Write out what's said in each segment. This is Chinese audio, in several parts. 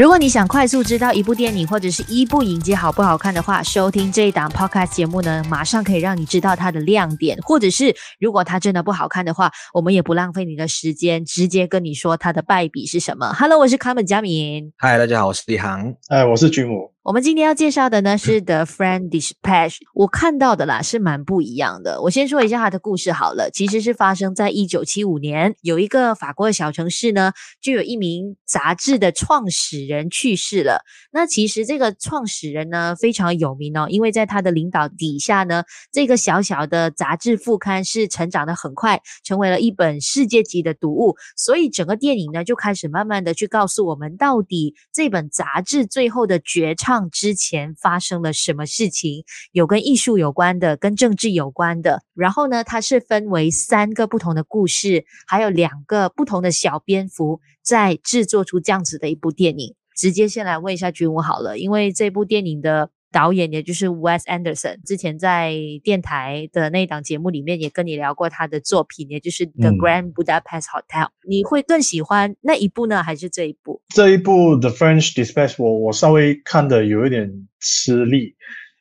如果你想快速知道一部电影或者是一部影集好不好看的话，收听这一档 podcast 节目呢，马上可以让你知道它的亮点，或者是如果它真的不好看的话，我们也不浪费你的时间，直接跟你说它的败笔是什么。Hello，我是卡门佳敏。嗨，大家好，我是李航。哎，我是君武。我们今天要介绍的呢是 The French Dispatch，我看到的啦是蛮不一样的。我先说一下它的故事好了，其实是发生在一九七五年，有一个法国的小城市呢，就有一名杂志的创始人去世了。那其实这个创始人呢非常有名哦，因为在他的领导底下呢，这个小小的杂志副刊是成长得很快，成为了一本世界级的读物。所以整个电影呢就开始慢慢的去告诉我们，到底这本杂志最后的绝唱。之前发生了什么事情？有跟艺术有关的，跟政治有关的。然后呢，它是分为三个不同的故事，还有两个不同的小蝙蝠，在制作出这样子的一部电影。直接先来问一下君武好了，因为这部电影的导演也就是 Wes Anderson，之前在电台的那档节目里面也跟你聊过他的作品，也就是《The Grand Budapest Hotel》。嗯。你会更喜欢那一部呢，还是这一部？这一部《The French Dispatch》，我我稍微看的有一点吃力。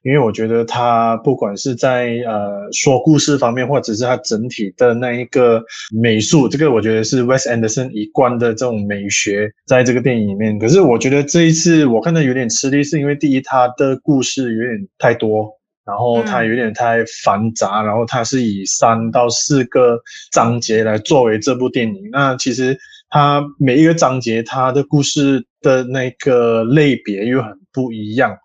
因为我觉得他不管是在呃说故事方面，或者是他整体的那一个美术，这个我觉得是 Wes Anderson 一贯的这种美学，在这个电影里面。可是我觉得这一次我看的有点吃力，是因为第一，他的故事有点太多，然后他有点太繁杂，然后他是以三到四个章节来作为这部电影。那其实他每一个章节，他的故事的那个类别又很不一样。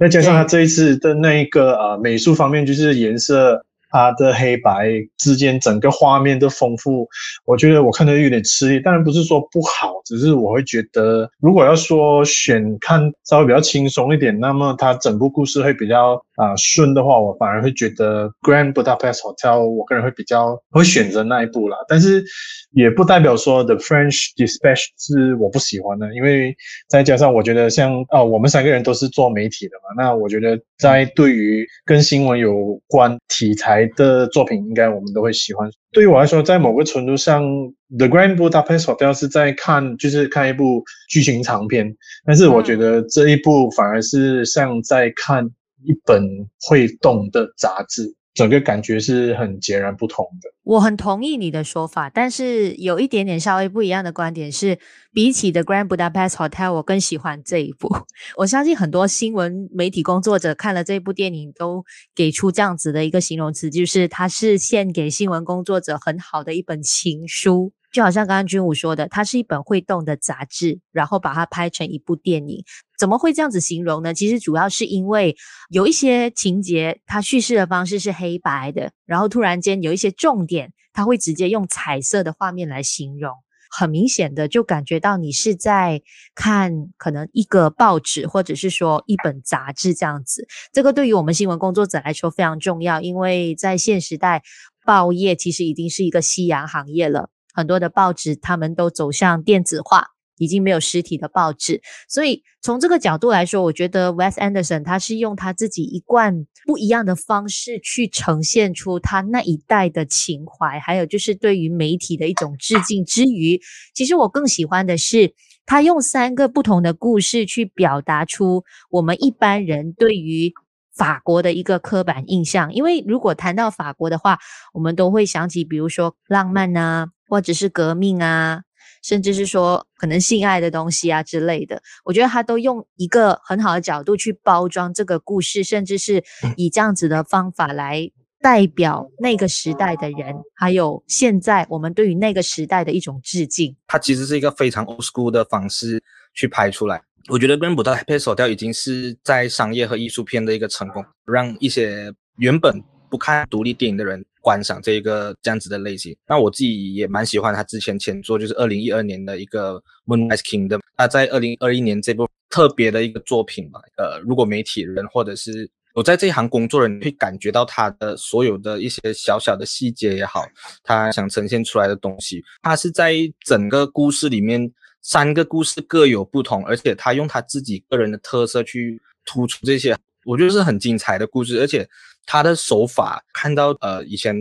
再加上他这一次的那一个呃美术方面，就是颜色，它的黑白之间整个画面的丰富，我觉得我看的有点吃力。当然不是说不好，只是我会觉得，如果要说选看稍微比较轻松一点，那么它整部故事会比较啊顺的话，我反而会觉得《Grand Budapest Hotel》我个人会比较会选择那一部啦。但是也不代表说《The French Dispatch》是我不喜欢的，因为再加上我觉得像啊，我们三个人都是做媒体的嘛，那我觉得在对于跟新闻有关题材的作品，应该我们都会喜欢。对于我来说，在某个程度上，《The Grand Budapest Hotel》是在看，就是看一部剧情长片，但是我觉得这一部反而是像在看一本会动的杂志。整个感觉是很截然不同的。我很同意你的说法，但是有一点点稍微不一样的观点是，比起《The Grand Budapest Hotel》，我更喜欢这一部。我相信很多新闻媒体工作者看了这部电影，都给出这样子的一个形容词，就是它是献给新闻工作者很好的一本情书。就好像刚刚君武说的，它是一本会动的杂志，然后把它拍成一部电影。怎么会这样子形容呢？其实主要是因为有一些情节，它叙事的方式是黑白的，然后突然间有一些重点，它会直接用彩色的画面来形容，很明显的就感觉到你是在看可能一个报纸或者是说一本杂志这样子。这个对于我们新闻工作者来说非常重要，因为在现时代，报业其实已经是一个夕阳行业了。很多的报纸，他们都走向电子化，已经没有实体的报纸。所以从这个角度来说，我觉得 Wes Anderson 他是用他自己一贯不一样的方式去呈现出他那一代的情怀，还有就是对于媒体的一种致敬之余，其实我更喜欢的是他用三个不同的故事去表达出我们一般人对于法国的一个刻板印象。因为如果谈到法国的话，我们都会想起，比如说浪漫啊。或者是革命啊，甚至是说可能性爱的东西啊之类的，我觉得他都用一个很好的角度去包装这个故事，甚至是以这样子的方法来代表那个时代的人，还有现在我们对于那个时代的一种致敬。它其实是一个非常 old school 的方式去拍出来。我觉得《Grand Budapest Hotel》已经是在商业和艺术片的一个成功，让一些原本不看独立电影的人。观赏这一个这样子的类型，那我自己也蛮喜欢他之前前作，就是二零一二年的一个《Moonrise Kingdom》。他在二零二一年这部特别的一个作品嘛，呃，如果媒体人或者是我在这一行工作人，会感觉到他的所有的一些小小的细节也好，他想呈现出来的东西，他是在整个故事里面三个故事各有不同，而且他用他自己个人的特色去突出这些，我觉得是很精彩的故事，而且。他的手法看到，呃，以前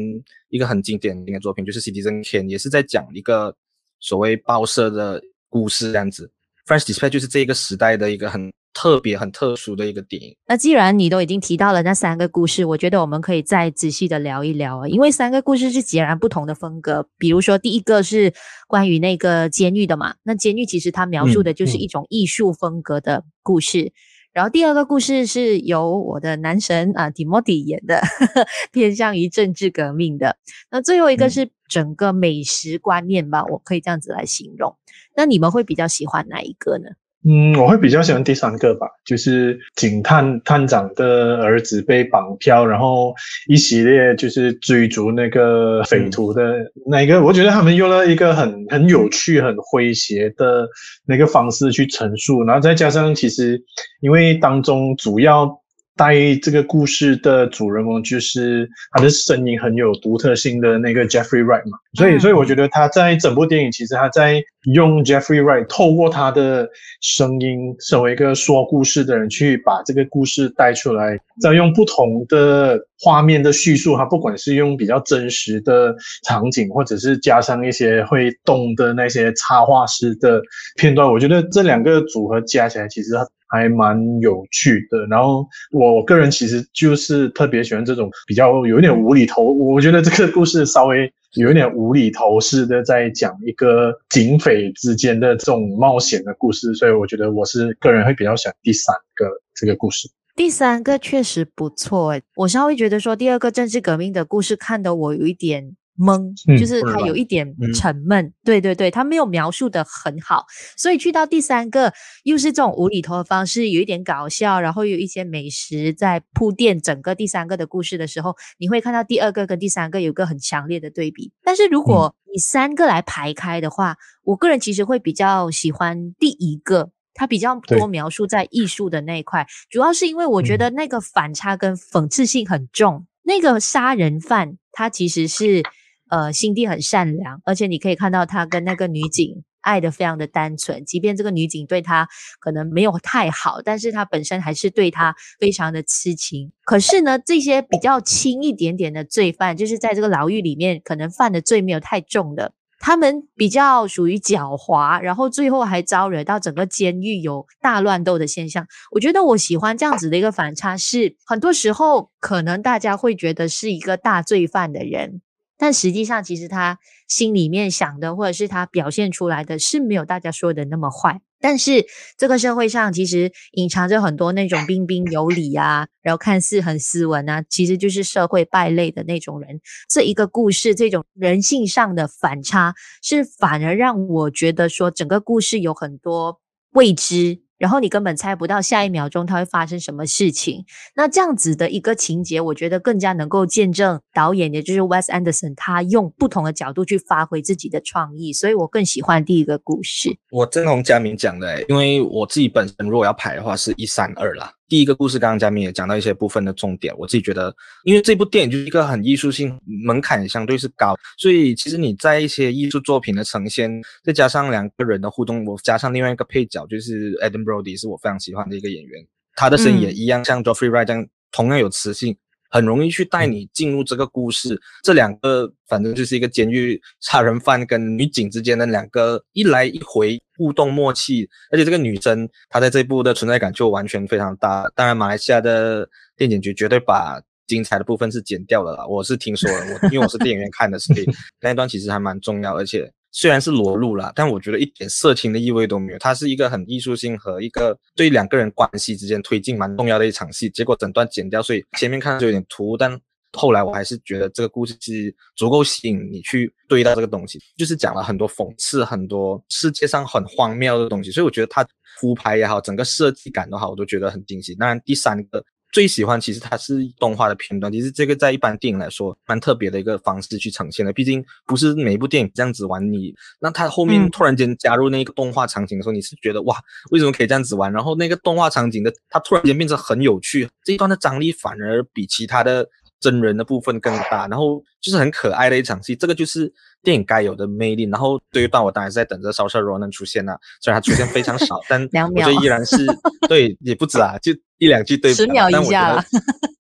一个很经典的作品就是《Citizen Kane》，也是在讲一个所谓报社的故事，这样子 French Dispatch 就是这个时代的一个很特别、很特殊的一个电影。那既然你都已经提到了那三个故事，我觉得我们可以再仔细的聊一聊啊，因为三个故事是截然不同的风格。比如说，第一个是关于那个监狱的嘛，那监狱其实它描述的就是一种艺术风格的故事。嗯嗯、然后第二个故事是由我的男神啊 Timothy 演的，呵呵，偏向于政治革命的。那最后一个是整个美食观念吧，嗯、我可以这样子来形容。那你们会比较喜欢哪一个呢？嗯，我会比较喜欢第三个吧，就是警探探长的儿子被绑票，然后一系列就是追逐那个匪徒的那个，我觉得他们用了一个很很有趣、很诙谐的那个方式去陈述，然后再加上其实因为当中主要。带这个故事的主人公就是他的声音很有独特性的那个 Jeffrey Wright 嘛，所以所以我觉得他在整部电影其实他在用 Jeffrey Wright 透过他的声音，身为一个说故事的人去把这个故事带出来，再用不同的画面的叙述，他不管是用比较真实的场景，或者是加上一些会动的那些插画师的片段，我觉得这两个组合加起来其实。还蛮有趣的，然后我个人其实就是特别喜欢这种比较有一点无厘头。我觉得这个故事稍微有一点无厘头似的，在讲一个警匪之间的这种冒险的故事，所以我觉得我是个人会比较喜欢第三个这个故事。第三个确实不错诶，我稍微觉得说第二个政治革命的故事看得我有一点。懵，就是他有一点沉闷，嗯、对对对，他没有描述的很好，所以去到第三个又是这种无厘头的方式，有一点搞笑，然后有一些美食在铺垫整个第三个的故事的时候，你会看到第二个跟第三个有个很强烈的对比。但是如果你三个来排开的话，嗯、我个人其实会比较喜欢第一个，他比较多描述在艺术的那一块，主要是因为我觉得那个反差跟讽刺性很重，嗯、那个杀人犯他其实是。呃，心地很善良，而且你可以看到他跟那个女警爱得非常的单纯，即便这个女警对他可能没有太好，但是他本身还是对他非常的痴情。可是呢，这些比较轻一点点的罪犯，就是在这个牢狱里面可能犯的罪没有太重的，他们比较属于狡猾，然后最后还招惹到整个监狱有大乱斗的现象。我觉得我喜欢这样子的一个反差，是很多时候可能大家会觉得是一个大罪犯的人。但实际上，其实他心里面想的，或者是他表现出来的是没有大家说的那么坏。但是这个社会上其实隐藏着很多那种彬彬有礼啊，然后看似很斯文啊，其实就是社会败类的那种人。这一个故事，这种人性上的反差，是反而让我觉得说整个故事有很多未知。然后你根本猜不到下一秒钟它会发生什么事情。那这样子的一个情节，我觉得更加能够见证导演，也就是 Wes Anderson，他用不同的角度去发挥自己的创意。所以我更喜欢第一个故事。我正同嘉明讲的，因为我自己本身如果要排的话，是一三二啦。第一个故事，刚刚嘉明也讲到一些部分的重点。我自己觉得，因为这部电影就是一个很艺术性，门槛相对是高，所以其实你在一些艺术作品的呈现，再加上两个人的互动，我加上另外一个配角，就是 Adam Brody，是我非常喜欢的一个演员，他的声音也一样，像 Joffrey Wright 这样，同样有磁性。很容易去带你进入这个故事，这两个反正就是一个监狱杀人犯跟女警之间的两个一来一回互动默契，而且这个女生她在这部的存在感就完全非常大。当然，马来西亚的电检局绝对把精彩的部分是剪掉了啦，我是听说了，我因为我是电影院看的，所以 那一段其实还蛮重要，而且。虽然是裸露啦，但我觉得一点色情的意味都没有。它是一个很艺术性和一个对两个人关系之间推进蛮重要的一场戏。结果整段剪掉，所以前面看着就有点突兀，但后来我还是觉得这个故事是足够吸引你去对待这个东西。就是讲了很多讽刺，很多世界上很荒谬的东西。所以我觉得它铺排也好，整个设计感都好，我都觉得很惊喜。当然，第三个。最喜欢其实它是动画的片段，其实这个在一般电影来说蛮特别的一个方式去呈现的。毕竟不是每一部电影这样子玩你，那它后面突然间加入那个动画场景的时候，你是觉得哇，为什么可以这样子玩？然后那个动画场景的它突然间变成很有趣，这一段的张力反而比其他的真人的部分更大，然后就是很可爱的一场戏。这个就是电影该有的魅力。然后这一段我当然是在等着 Saoirse Ronan 出现了，虽然他出现非常少，但我觉得依然是 对，也不止啊，就。一两句对白，十秒一下，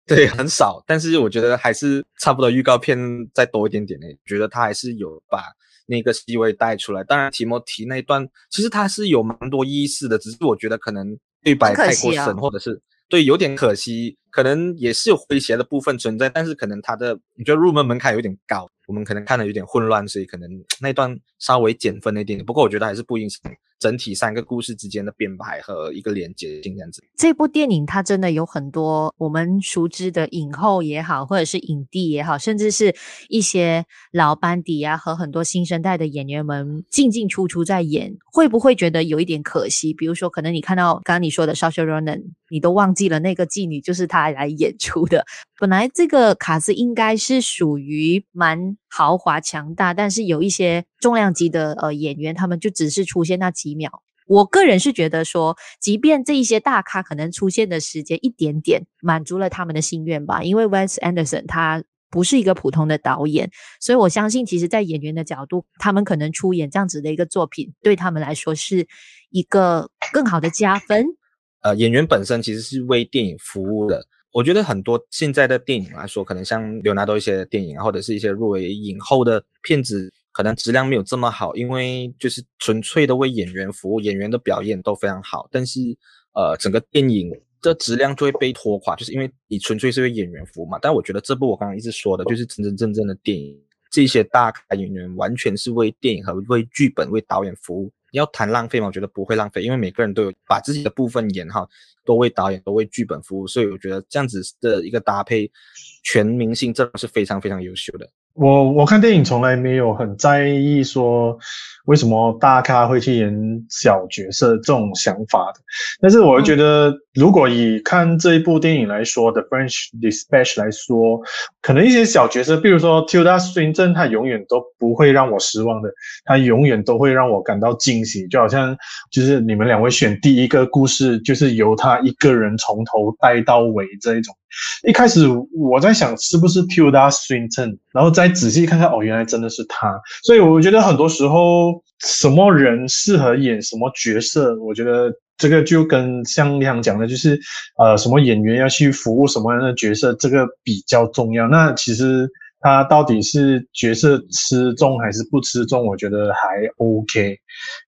对，很少，但是我觉得还是差不多。预告片再多一点点呢，觉得他还是有把那个戏位带出来。当然，提莫提那一段其实他是有蛮多意思的，只是我觉得可能对白太过深，或者是。对，有点可惜，可能也是有诙谐的部分存在，但是可能它的，你觉得入门门槛有点高，我们可能看的有点混乱，所以可能那段稍微减分了一点点。不过我觉得还是不影响。整体三个故事之间的编排和一个连接性这样子。这部电影它真的有很多我们熟知的影后也好，或者是影帝也好，甚至是一些老班底啊和很多新生代的演员们进进出出在演，会不会觉得有一点可惜？比如说，可能你看到刚刚你说的 Saoirse Ronan，你都忘记了那个妓女就是她来演出的。本来这个卡斯应该是属于蛮豪华强大，但是有一些重量级的呃演员，他们就只是出现那几秒。我个人是觉得说，即便这一些大咖可能出现的时间一点点，满足了他们的心愿吧。因为 Wes Anderson 他不是一个普通的导演，所以我相信，其实，在演员的角度，他们可能出演这样子的一个作品，对他们来说是一个更好的加分。呃，演员本身其实是为电影服务的。我觉得很多现在的电影来说，可能像刘纳多一些电影，或者是一些入围影后的片子，可能质量没有这么好，因为就是纯粹的为演员服务，演员的表演都非常好，但是呃，整个电影的质量就会被拖垮，就是因为你纯粹是为演员服务嘛。但我觉得这部我刚刚一直说的，就是真真正正的电影，这些大咖演员完全是为电影和为剧本、为导演服务。要谈浪费吗？我觉得不会浪费，因为每个人都有把自己的部分演好，都为导演、都为剧本服务，所以我觉得这样子的一个搭配，全明星真的是非常非常优秀的。我我看电影从来没有很在意说为什么大咖会去演小角色这种想法的，但是我觉得如果以看这一部电影来说，嗯，《The French Dispatch》来说，可能一些小角色，比如说 Tilda Swinton，他永远都不会让我失望的，他永远都会让我感到惊喜，就好像就是你们两位选第一个故事，就是由他一个人从头带到尾这一种。一开始我在想是不是 Tilda Swinton，然后再仔细看看，哦，原来真的是他。所以我觉得很多时候，什么人适合演什么角色，我觉得这个就跟像你想讲的，就是呃，什么演员要去服务什么样的角色，这个比较重要。那其实他到底是角色吃重还是不吃重，我觉得还 OK。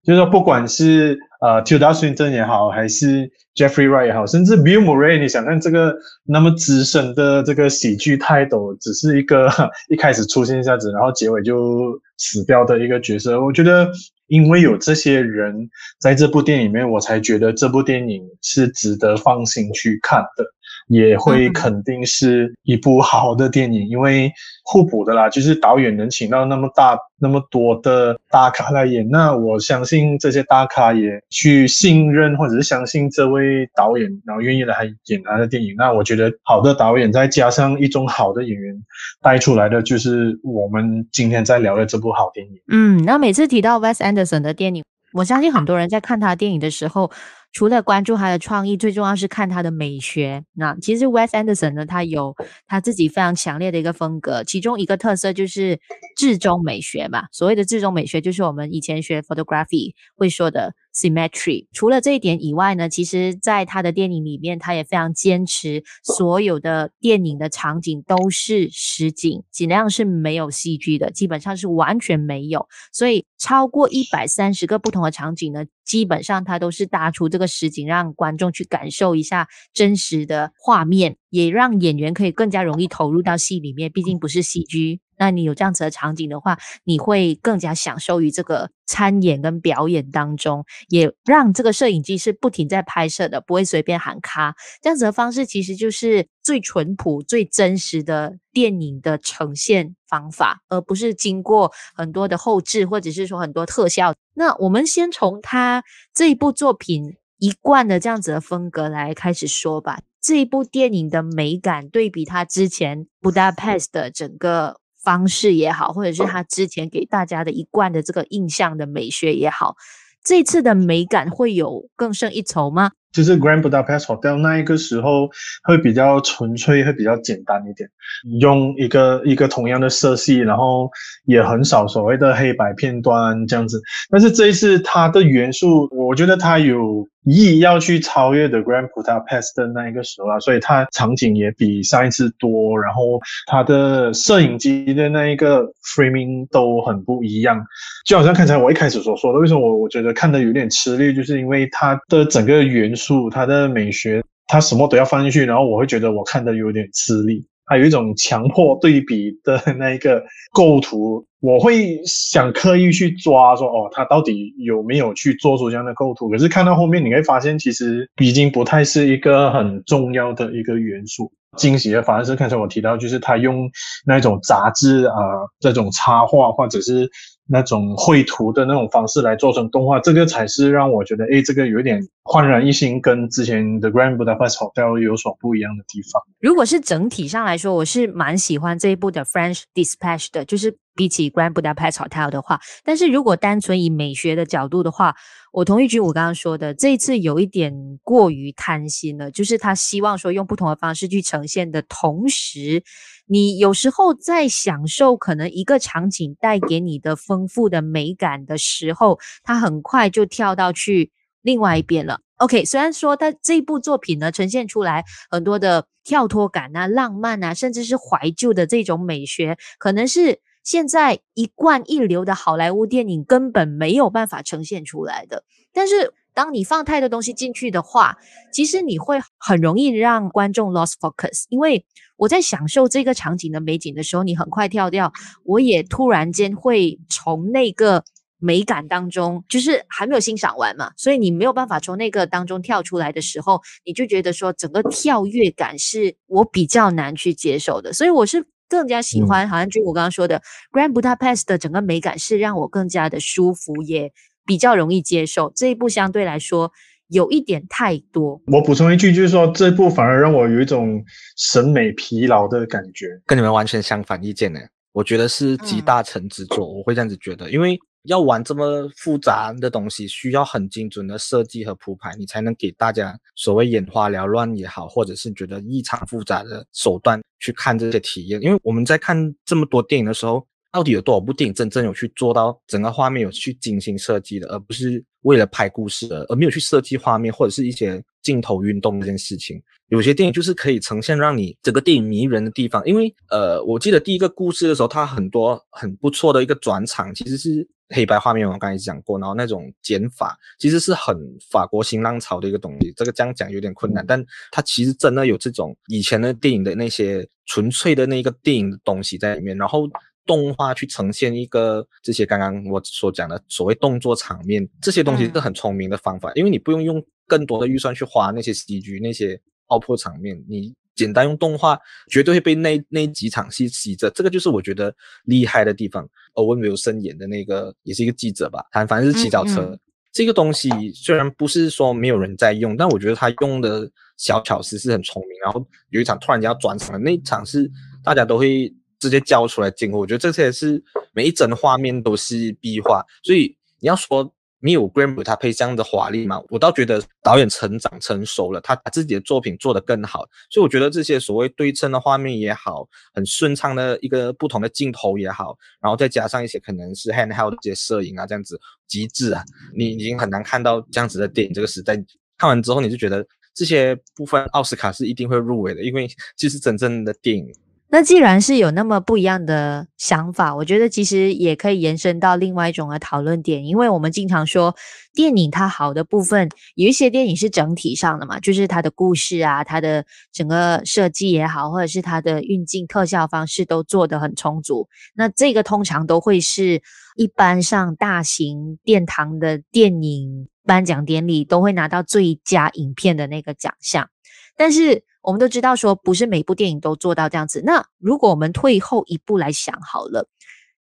就是说，不管是呃 Tilda Swinton 也好，还是 Jeffrey Wright 也好，甚至 Bill Murray，你想看这个那么资深的这个喜剧泰斗，只是一个一开始出现一下子，然后结尾就死掉的一个角色，我觉得因为有这些人在这部电影里面，我才觉得这部电影是值得放心去看的。也会肯定是一部好的电影，因为互补的啦，就是导演能请到那么大那么多的大咖来演，那我相信这些大咖也去信任或者是相信这位导演，然后愿意来演他的电影。那我觉得好的导演再加上一种好的演员带出来的，就是我们今天在聊的这部好电影。嗯，那每次提到 Wes Anderson 的电影，我相信很多人在看他的电影的时候。除了关注他的创意，最重要是看他的美学。那其实 Wes Anderson 呢，他有他自己非常强烈的一个风格，其中一个特色就是至中美学嘛。所谓的至中美学，就是我们以前学 photography 会说的。Symmetry。除了这一点以外呢，其实在他的电影里面，他也非常坚持所有的电影的场景都是实景，尽量是没有 CG 的，基本上是完全没有。所以超过一百三十个不同的场景呢，基本上他都是搭出这个实景，让观众去感受一下真实的画面，也让演员可以更加容易投入到戏里面。毕竟不是 CG。那你有这样子的场景的话，你会更加享受于这个参演跟表演当中，也让这个摄影机是不停在拍摄的，不会随便喊卡。这样子的方式其实就是最淳朴、最真实的电影的呈现方法，而不是经过很多的后置或者是说很多特效。那我们先从他这一部作品一贯的这样子的风格来开始说吧。这一部电影的美感对比他之前 Budapest 的整个。方式也好，或者是他之前给大家的一贯的这个印象的美学也好，这次的美感会有更胜一筹吗？就是 Grand Budapest Hotel 那一个时候会比较纯粹，会比较简单一点，用一个一个同样的色系，然后也很少所谓的黑白片段这样子。但是这一次它的元素，我觉得它有一要去超越的 Grand Budapest 的那一个时候啊，所以它场景也比上一次多，然后它的摄影机的那一个 framing 都很不一样，就好像刚才我一开始所说的，为什么我我觉得看的有点吃力，就是因为它的整个元素、它的美学，它什么都要放进去，然后我会觉得我看的有点吃力。还有一种强迫对比的 那一个构图，我会想刻意去抓说，哦，他到底有没有去做出这样的构图？可是看到后面，你会发现其实已经不太是一个很重要的一个元素。惊喜的反而是刚才我提到，就是他用那种杂志啊、呃，这种插画或者是。那种绘图的那种方式来做成动画，这个才是让我觉得，诶，这个有点焕然一新，跟之前的 Grand Budapest Hotel 有所不一样的地方。如果是整体上来说，我是蛮喜欢这一部的 French Dispatch 的，就是比起 Grand Budapest Hotel 的话。但是如果单纯以美学的角度的话，我同意君武刚刚说的，这一次有一点过于贪心了，就是他希望说用不同的方式去呈现的同时。你有时候在享受可能一个场景带给你的丰富的美感的时候，它很快就跳到去另外一边了。OK，虽然说它这部作品呢，呈现出来很多的跳脱感啊、浪漫啊，甚至是怀旧的这种美学，可能是现在一贯一流的好莱坞电影根本没有办法呈现出来的。但是当你放太多东西进去的话，其实你会很容易让观众 lost focus，因为我在享受这个场景的美景的时候，你很快跳掉，我也突然间会从那个美感当中，就是还没有欣赏完嘛，所以你没有办法从那个当中跳出来的时候，你就觉得说整个跳跃感是我比较难去接受的，所以我是更加喜欢，好像就我刚刚说的 Grand Budapest 的整个美感是让我更加的舒服，也比较容易接受。这一部相对来说。有一点太多。我补充一句，就是说这部反而让我有一种审美疲劳的感觉，跟你们完全相反意见呢。我觉得是集大成之作，嗯，我会这样子觉得，因为要玩这么复杂的东西，需要很精准的设计和铺排，你才能给大家所谓眼花缭乱也好，或者是觉得异常复杂的手段去看这些体验。因为我们在看这么多电影的时候，到底有多少部电影真正有去做到整个画面有去精心设计的，而不是为了拍故事而而没有去设计画面或者是一些镜头运动这件事情。有些电影就是可以呈现让你整个电影迷人的地方，因为呃，我记得第一个故事的时候，它很多很不错的一个转场，其实是黑白画面，我刚才讲过，然后那种剪法其实是很法国新浪潮的一个东西。这个这样讲有点困难，但它其实真的有这种以前的电影的那些纯粹的那个电影的东西在里面，然后。动画去呈现一个这些刚刚我所讲的所谓动作场面，这些东西是很聪明的方法，嗯，因为你不用用更多的预算去花那些 CG 那些爆破场面，你简单用动画，绝对会被那那几场戏吸着。这个就是我觉得厉害的地方。Owen Wilson 演的那个也是一个记者吧，他反正是骑脚车，嗯嗯，这个东西虽然不是说没有人在用，但我觉得他用的小巧思是很聪明。然后有一场突然间要转场的那一场是大家都会。直接交出来进货，我觉得这些是每一帧画面都是壁画，所以你要说没有 Grand Budapest 这样的华丽嘛，我倒觉得导演成长成熟了，他把自己的作品做得更好，所以我觉得这些所谓对称的画面也好，很顺畅的一个不同的镜头也好，然后再加上一些可能是 handheld 这些摄影啊，这样子极致啊，你已经很难看到这样子的电影，这个时代。看完之后你就觉得这些部分奥斯卡是一定会入围的，因为这是真正的电影。那既然是有那么不一样的想法，我觉得其实也可以延伸到另外一种的讨论点，因为我们经常说电影它好的部分，有一些电影是整体上的嘛，就是它的故事啊，它的整个设计也好，或者是它的运镜特效方式都做得很充足。那这个通常都会是一般上大型殿堂的电影颁奖典礼都会拿到最佳影片的那个奖项，但是。我们都知道，说不是每部电影都做到这样子。那如果我们退后一步来想好了，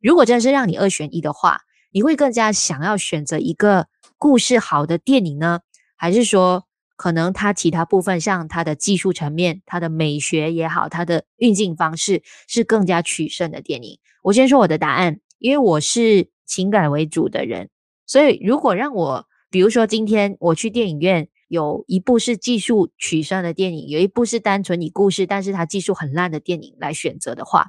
如果真的是让你二选一的话，你会更加想要选择一个故事好的电影呢，还是说可能它其他部分，像它的技术层面、它的美学也好、它的运镜方式是更加取胜的电影？我先说我的答案，因为我是情感为主的人，所以如果让我，比如说今天我去电影院。有一部是技术取胜的电影，有一部是单纯以故事，但是它技术很烂的电影来选择的话，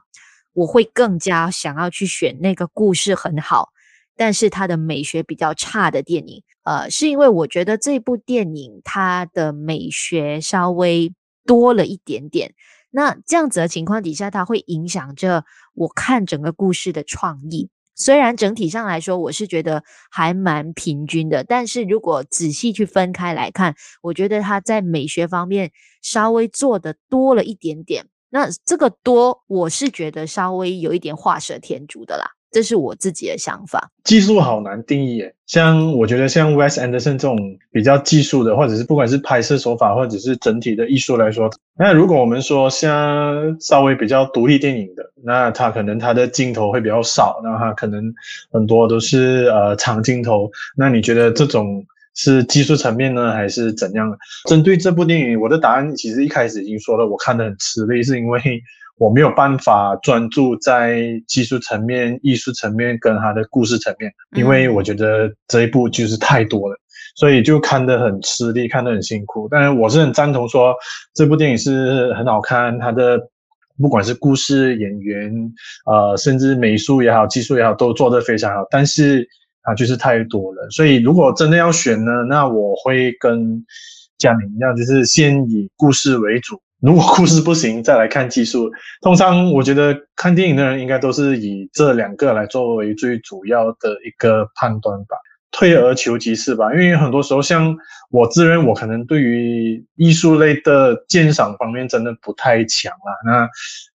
我会更加想要去选那个故事很好，但是它的美学比较差的电影。呃，是因为我觉得这部电影它的美学稍微多了一点点。那这样子的情况底下，它会影响着我看整个故事的创意。虽然整体上来说，我是觉得还蛮平均的，但是如果仔细去分开来看，我觉得他在美学方面稍微做的多了一点点。那这个多，我是觉得稍微有一点画蛇添足的啦。这是我自己的想法。技术好难定义耶，像我觉得像 Wes Anderson 这种比较技术的，或者是不管是拍摄手法，或者是整体的艺术来说，那如果我们说像稍微比较独立电影的，那它可能它的镜头会比较少，那它可能很多都是呃长镜头。那你觉得这种是技术层面呢，还是怎样？针对这部电影，我的答案其实一开始已经说了，我看得很吃力，是因为。我没有办法专注在技术层面、艺术层面跟他的故事层面，因为我觉得这一部就是太多了，所以就看得很吃力，看得很辛苦。但是我是很赞同说这部电影是很好看，它的不管是故事、演员，呃，甚至美术也好、技术也好，都做得非常好。但是啊，就是太多了。所以如果真的要选呢，那我会跟嘉明一样，就是先以故事为主。如果故事不行，再来看技术。通常我觉得看电影的人应该都是以这两个来作为最主要的一个判断吧。退而求其次吧，因为很多时候像我自认我可能对于艺术类的鉴赏方面真的不太强啊。那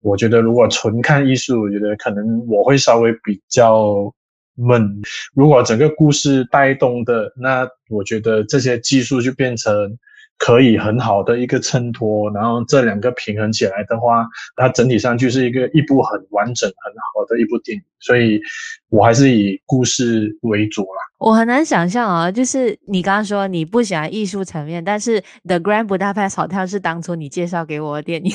我觉得如果纯看艺术，我觉得可能我会稍微比较闷。如果整个故事带动的，那我觉得这些技术就变成。可以很好的一个衬托，然后这两个平衡起来的话，它整体上就是一个一部很完整、很好的一部电影。所以，我还是以故事为主啦。我很难想象啊，就是你刚刚说你不喜欢艺术层面，但是《The Grand Budapest Hotel》是当初你介绍给我的电影。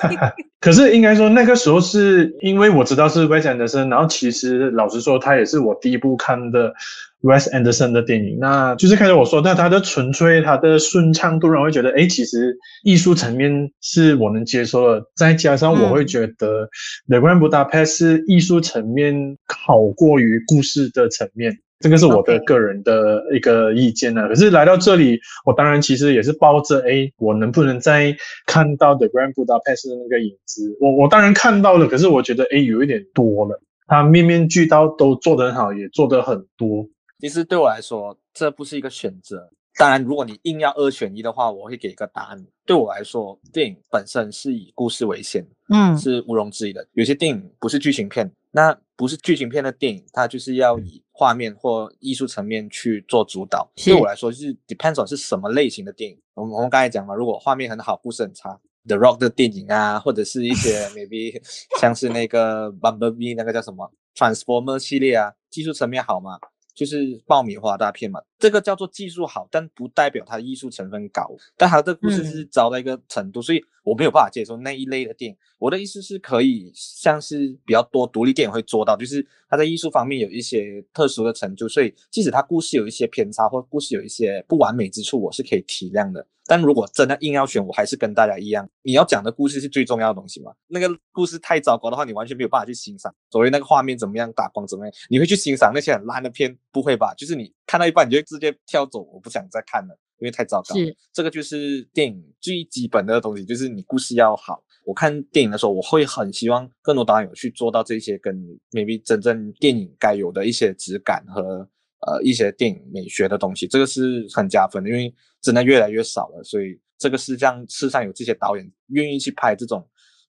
可是应该说那个时候是因为我知道是 Wes Anderson，然后其实老实说，他也是我第一部看的。Wes Anderson 的电影，那就是开始我说，那它的纯粹、它的顺畅度，让我会觉得，哎，其实艺术层面是我能接受的。再加上我会觉得，嗯，《The Grand Budapest》是艺术层面好过于故事的层面，这个是我的个人的一个意见呢。可是来到这里，我当然其实也是抱着，哎，我能不能再看到《The Grand Budapest》的那个影子？我我当然看到了，可是我觉得，哎，有一点多了。他面面俱到，都做得很好，也做得很多。其实对我来说，这不是一个选择。当然，如果你硬要二选一的话，我会给一个答案。对我来说，电影本身是以故事为先，嗯，是毋庸置疑的。有些电影不是剧情片，那不是剧情片的电影，它就是要以画面或艺术层面去做主导。对我来说，就是 depends on 是什么类型的电影。我们我们刚才讲嘛，如果画面很好，故事很差，The Rock 的电影啊，或者是一些 maybe 像是那个 Bumblebee 那个叫什么 Transformer 系列啊，技术层面好嘛？就是爆米花大片嘛，这个叫做技术好，但不代表它艺术成分高。但它的故事是糟到一个程度，嗯、所以我没有办法接受那一类的电影。我的意思是可以像是比较多独立电影会做到，就是他在艺术方面有一些特殊的成就，所以即使他故事有一些偏差或故事有一些不完美之处，我是可以体谅的。但如果真的硬要选，我还是跟大家一样，你要讲的故事是最重要的东西嘛。那个故事太糟糕的话，你完全没有办法去欣赏。所谓那个画面怎么样，打光怎么样，你会去欣赏那些很烂的片？不会吧？就是你看到一半，你就直接跳走，我不想再看了，因为太糟糕。是，这个就是电影最基本的东西，就是你故事要好。我看电影的时候，我会很希望更多导演有去做到这些跟 maybe 真正电影该有的一些质感和。呃，一些电影美学的东西，这个是很加分的，因为真的越来越少了，所以这个是让世上有这些导演愿意去拍这种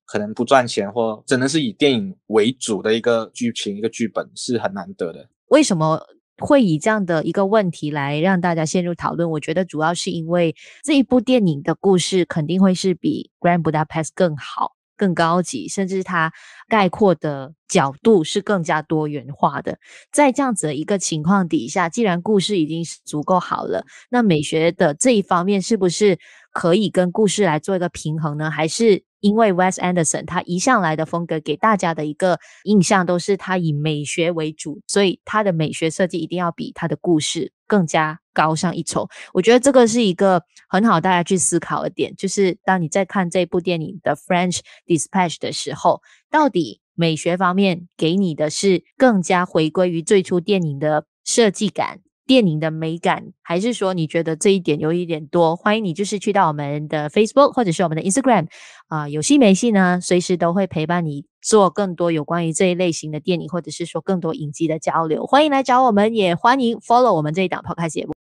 可能不赚钱或真的是以电影为主的一个剧情、一个剧本是很难得的。为什么会以这样的一个问题来让大家陷入讨论？我觉得主要是因为这一部电影的故事肯定会是比《Grand Budapest》更好。更高级，甚至它概括的角度是更加多元化的。在这样子的一个情况底下，既然故事已经足够好了，那美学的这一方面是不是可以跟故事来做一个平衡呢？还是因为 Wes Anderson 他一向来的风格给大家的一个印象都是他以美学为主，所以他的美学设计一定要比他的故事更加高上一筹。我觉得这个是一个很好大家去思考的点，就是当你在看这部电影的 French Dispatch 的时候，到底美学方面给你的是更加回归于最初电影的设计感？电影的美感，还是说你觉得这一点有一点多？欢迎你就是去到我们的 Facebook 或者是我们的 Instagram 啊、有戏没戏呢，随时都会陪伴你做更多有关于这一类型的电影，或者是说更多影集的交流。欢迎来找我们，也欢迎 follow 我们这一档 Podcast 节目。